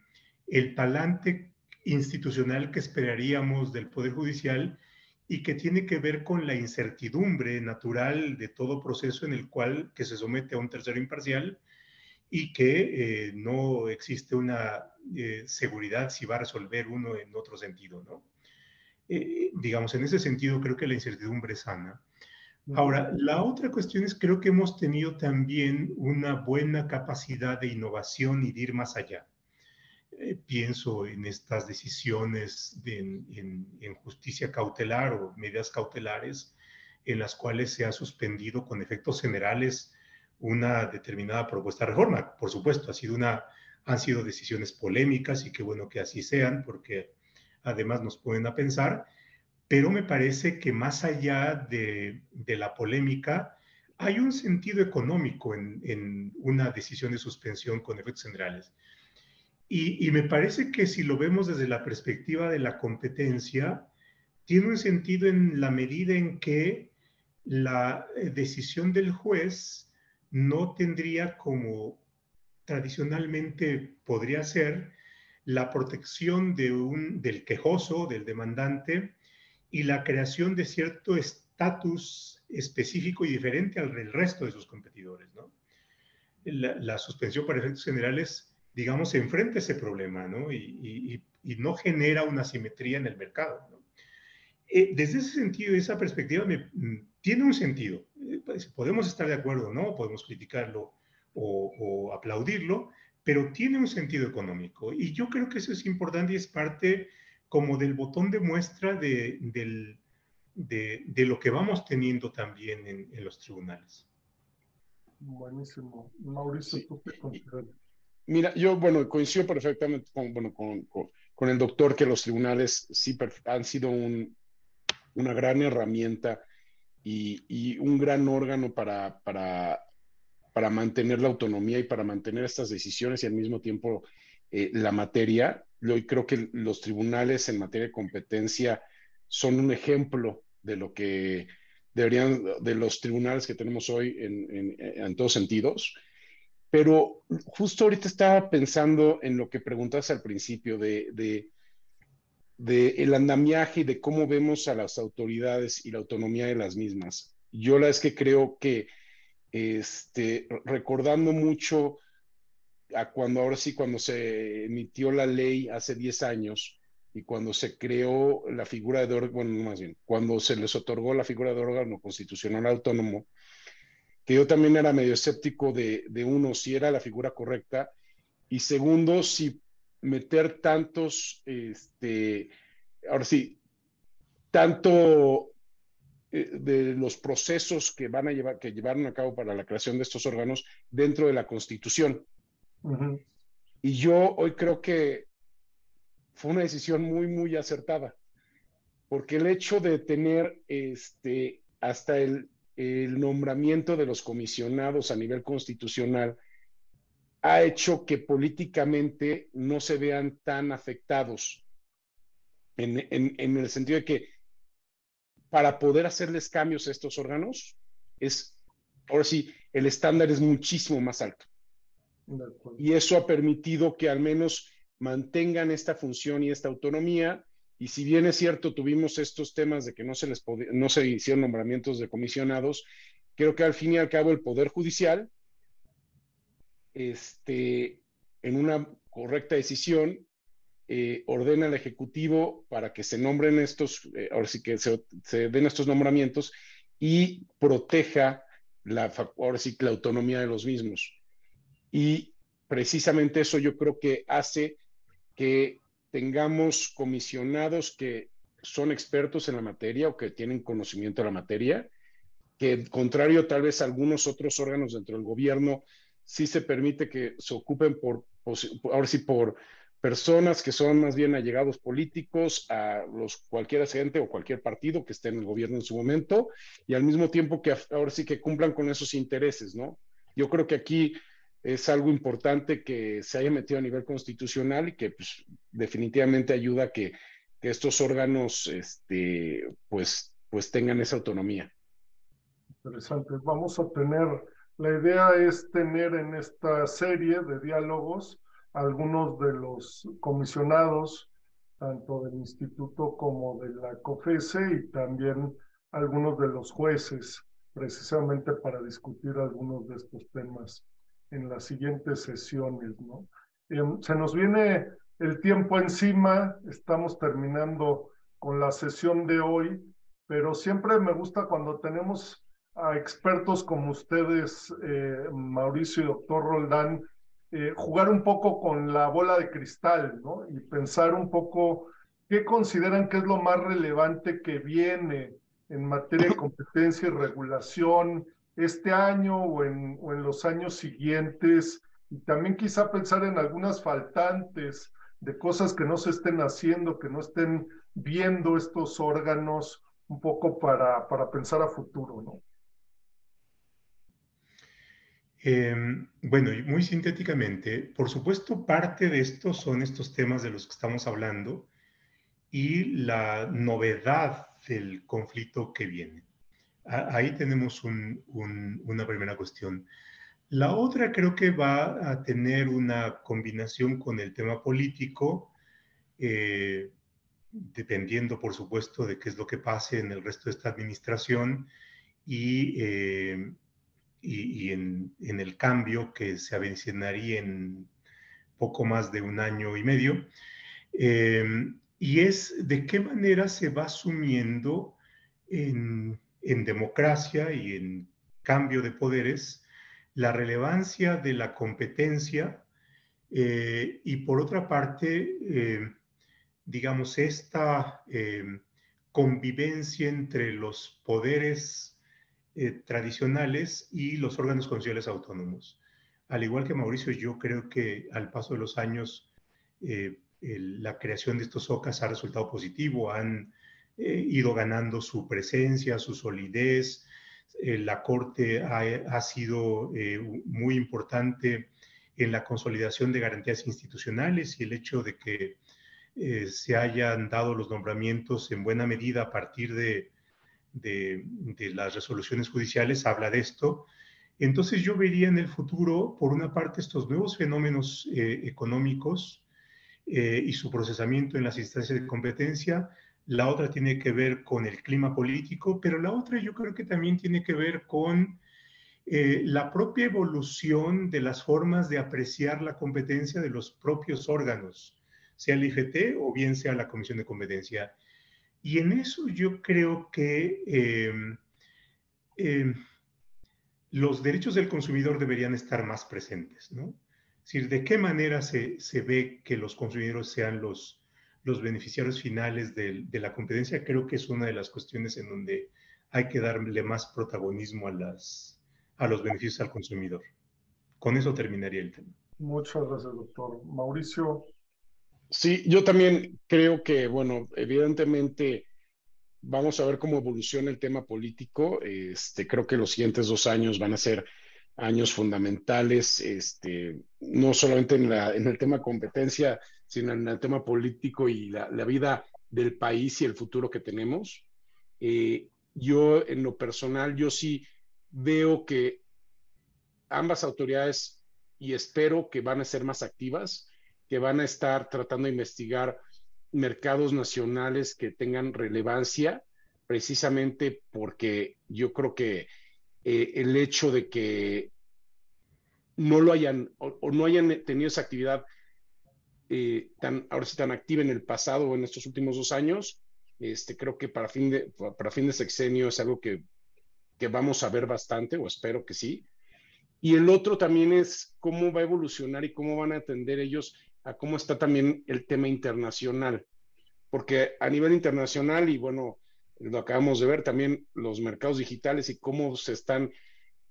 [SPEAKER 3] el talante institucional que esperaríamos del Poder Judicial y que tiene que ver con la incertidumbre natural de todo proceso en el cual que se somete a un tercero imparcial y que eh, no existe una seguridad si va a resolver uno en otro sentido, ¿no? digamos, en ese sentido creo que la incertidumbre es sana. Ahora, la otra cuestión es, creo que hemos tenido también una buena capacidad de innovación y de ir más allá. Eh, pienso en estas decisiones en, justicia cautelar o medidas cautelares en las cuales se ha suspendido con efectos generales una determinada propuesta de reforma. Por supuesto, ha sido una, han sido decisiones polémicas y qué bueno que así sean, porque además nos pueden a pensar, pero me parece que más allá de, la polémica, hay un sentido económico en, una decisión de suspensión con efectos generales. Y, me parece que si lo vemos desde la perspectiva de la competencia, tiene un sentido en la medida en que la eh, decisión del juez no tendría como tradicionalmente podría ser la protección de un, del quejoso, del demandante, y la creación de cierto estatus específico y diferente al resto de sus competidores. ¿no? La, suspensión para efectos generales, digamos, enfrenta ese problema ¿no? Y, no genera una simetría en el mercado. ¿no? Eh, desde ese sentido, esa perspectiva me, mm, tiene un sentido. Eh, pues, podemos estar de acuerdo, ¿no? Podemos criticarlo o, o aplaudirlo, pero tiene un sentido económico. Y yo creo que eso es importante y es parte como del botón de muestra de, de, lo que vamos teniendo también en, los tribunales.
[SPEAKER 1] Buenísimo. Mauricio, ¿tú qué consideras?
[SPEAKER 2] Mira, yo, bueno, coincido perfectamente con, bueno, con, el doctor que los tribunales sí han sido una gran herramienta y, un gran órgano para, para, para mantener la autonomía y para mantener estas decisiones y al mismo tiempo eh, la materia. Yo creo que los tribunales en materia de competencia son un ejemplo de lo que deberían, de los tribunales que tenemos hoy en, en, todos sentidos. Pero justo ahorita estaba pensando en lo que preguntaste al principio de, el andamiaje y de cómo vemos a las autoridades y la autonomía de las mismas. Yo la es que creo que, este, recordando mucho a cuando ahora sí, cuando se emitió la ley hace 10 años, y cuando se creó la figura de bueno, más bien, cuando se les otorgó la figura de órgano constitucional autónomo, que yo también era medio escéptico de, de uno, si era la figura correcta, y segundo, si meter tantos, este, ahora sí, tanto eh, de los procesos que van a llevar, que llevaron a cabo para la creación de estos órganos dentro de la Constitución. Y yo hoy creo que fue una decisión muy, muy acertada, porque el hecho de tener este, hasta el, nombramiento de los comisionados a nivel constitucional ha hecho que políticamente no se vean tan afectados, en, en el sentido de que para poder hacerles cambios a estos órganos, es, ahora sí, el estándar es muchísimo más alto. Y eso ha permitido que al menos mantengan esta función y esta autonomía. Y si bien es cierto, tuvimos estos temas de que no se les no se hicieron nombramientos de comisionados, creo que al fin y al cabo el Poder Judicial, este, en una correcta decisión, eh, ordena al Ejecutivo para que se nombren estos, eh, ahora sí que se, se, den estos nombramientos y proteja la, ahora sí la autonomía de los mismos. Y precisamente eso yo creo que hace que tengamos comisionados que son expertos en la materia o que tienen conocimiento de la materia, que contrario tal vez algunos otros órganos dentro del gobierno, sí se permite que se ocupen por, ahora sí, por personas que son más bien allegados políticos a los cualquier gente o cualquier partido que esté en el gobierno en su momento y al mismo tiempo que ahora sí que cumplan con esos intereses, ¿no? Yo creo que aquí es algo importante que se haya metido a nivel constitucional y que pues, definitivamente ayuda a que, estos órganos este, pues, pues tengan esa autonomía.
[SPEAKER 1] Interesante. Vamos a tener, la idea es tener en esta serie de diálogos algunos de los comisionados, tanto del instituto como de la COFESE y también algunos de los jueces, precisamente para discutir algunos de estos temas en las siguientes sesiones, ¿no? Em, se nos viene el tiempo encima, estamos terminando con la sesión de hoy, pero siempre me gusta cuando tenemos a expertos como ustedes, eh, Mauricio y doctor Roldán, eh, jugar un poco con la bola de cristal, ¿no? Y pensar un poco qué consideran que es lo más relevante que viene en materia de competencia y regulación, este año o en, o en los años siguientes y también quizá pensar en algunas faltantes de cosas que no se estén haciendo, que no estén viendo estos órganos un poco para, para pensar a futuro, ¿no?
[SPEAKER 3] Em, bueno, muy sintéticamente, por supuesto, parte de esto son estos temas de los que estamos hablando y la novedad del conflicto que viene. Ahí tenemos una primera cuestión. La otra creo que va a tener una combinación con el tema político, eh, dependiendo, por supuesto, de qué es lo que pase en el resto de esta administración y, eh, y, en, el cambio que se avecinaría en poco más de un año y medio. Eh, y es de qué manera se va asumiendo en en democracia y en cambio de poderes la relevancia de la competencia eh, y por otra parte, eh, digamos, esta eh, convivencia entre los poderes tradicionales y los órganos constitucionales autónomos. Al igual que Mauricio, yo creo que al paso de los años la creación de estos OCAS ha resultado positivo, han eh, ido ganando su presencia, su solidez. Eh, la Corte ha, sido eh, muy importante en la consolidación de garantías institucionales y el hecho de que eh, se hayan dado los nombramientos en buena medida a partir de, de, las resoluciones judiciales, habla de esto. Entonces yo vería en el futuro, por una parte, estos nuevos fenómenos eh, económicos y su procesamiento en las instancias de competencia, la otra tiene que ver con el clima político, pero la otra yo creo que también tiene que ver con eh, la propia evolución de las formas de apreciar la competencia de los propios órganos, sea el IFT o bien sea la Comisión de Competencia. Y en eso yo creo que em, em, los derechos del consumidor deberían estar más presentes, ¿no? Es decir, ¿de qué manera se, se ve que los consumidores sean los, los beneficiarios finales de, la competencia, creo que es una de las cuestiones en donde hay que darle más protagonismo a, las, a los beneficios al consumidor. Con eso terminaría el tema.
[SPEAKER 1] Muchas gracias, doctor. Mauricio.
[SPEAKER 2] Sí, yo también creo que, bueno, evidentemente vamos a ver cómo evoluciona el tema político. Este, creo que los siguientes dos años van a ser años fundamentales, este, no solamente en, la, en el tema competencia, sino en el tema político y la, vida del país y el futuro que tenemos. Eh, yo, en lo personal, yo sí veo que ambas autoridades, y espero que van a ser más activas, que van a estar tratando de investigar mercados nacionales que tengan relevancia, precisamente porque yo creo que eh, el hecho de que no lo hayan o, no hayan tenido esa actividad eh, tan, ahora sí tan activa en el pasado o en estos últimos dos años, este, creo que para fin de, para fin de sexenio es algo que, que vamos a ver bastante, o espero que sí. Y el otro también es cómo va a evolucionar y cómo van a atender ellos a cómo está también el tema internacional. Porque a nivel internacional, y bueno, lo acabamos de ver también los mercados digitales y cómo se están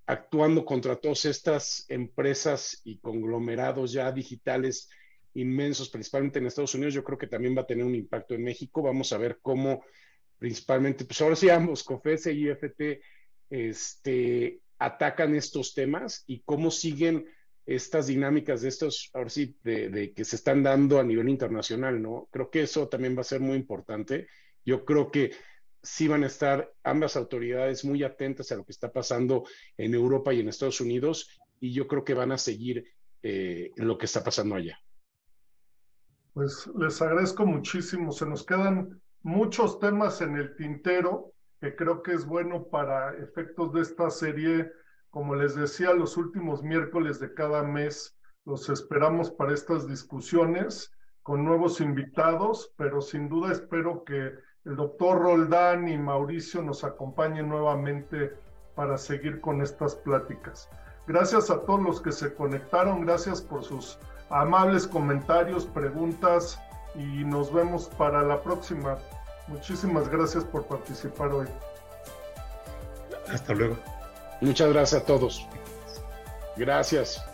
[SPEAKER 2] actuando contra todas estas empresas y conglomerados ya digitales inmensos, principalmente en Estados Unidos, yo creo que también va a tener un impacto en México. Vamos a ver cómo principalmente, pues ahora sí ambos, COFESE y IFT, este, atacan estos temas y cómo siguen estas dinámicas de estos, ahora sí, de, de, que se están dando a nivel internacional, ¿no? Creo que eso también va a ser muy importante. Yo creo que sí van a estar ambas autoridades muy atentas a lo que está pasando en Europa y en Estados Unidos y yo creo que van a seguir eh, lo que está pasando allá.
[SPEAKER 1] Pues les agradezco muchísimo. Se nos quedan muchos temas en el tintero que creo que es bueno para efectos de esta serie. Como les decía, los últimos miércoles de cada mes los esperamos para estas discusiones con nuevos invitados, pero sin duda espero que el doctor Roldán y Mauricio nos acompañen nuevamente para seguir con estas pláticas. Gracias a todos los que se conectaron, gracias por sus amables comentarios, preguntas y nos vemos para la próxima. Muchísimas gracias por participar hoy.
[SPEAKER 3] Hasta luego.
[SPEAKER 2] Muchas gracias a todos. Gracias.